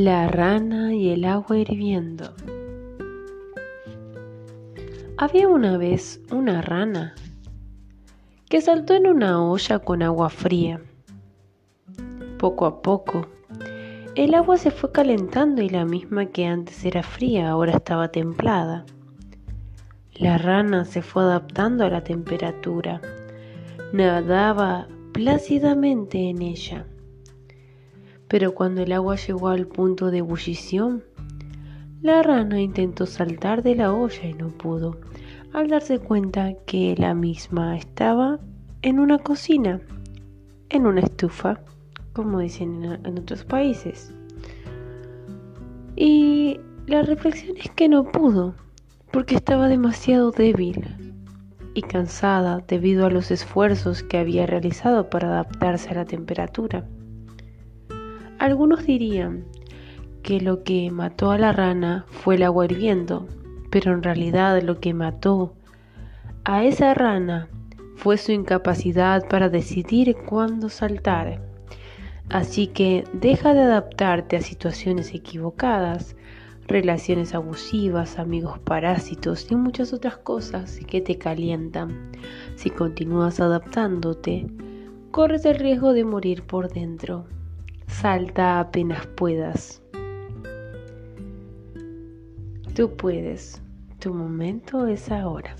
La rana y el agua hirviendo. Había una vez una rana que saltó en una olla con agua fría. Poco a poco, el agua se fue calentando y la misma que antes era fría ahora estaba templada. La rana se fue adaptando a la temperatura. Nadaba plácidamente en ella pero cuando el agua llegó al punto de ebullición, la rana intentó saltar de la olla y no pudo, al darse cuenta que la misma estaba en una cocina, en una estufa, como dicen en, otros países. Y la reflexión es que no pudo, porque estaba demasiado débil y cansada debido a los esfuerzos que había realizado para adaptarse a la temperatura. Algunos dirían que lo que mató a la rana fue el agua hirviendo, pero en realidad lo que mató a esa rana fue su incapacidad para decidir cuándo saltar. Así que deja de adaptarte a situaciones equivocadas, relaciones abusivas, amigos parásitos y muchas otras cosas que te calientan. Si continúas adaptándote, corres el riesgo de morir por dentro. Salta apenas puedas. Tú puedes. Tu momento es ahora.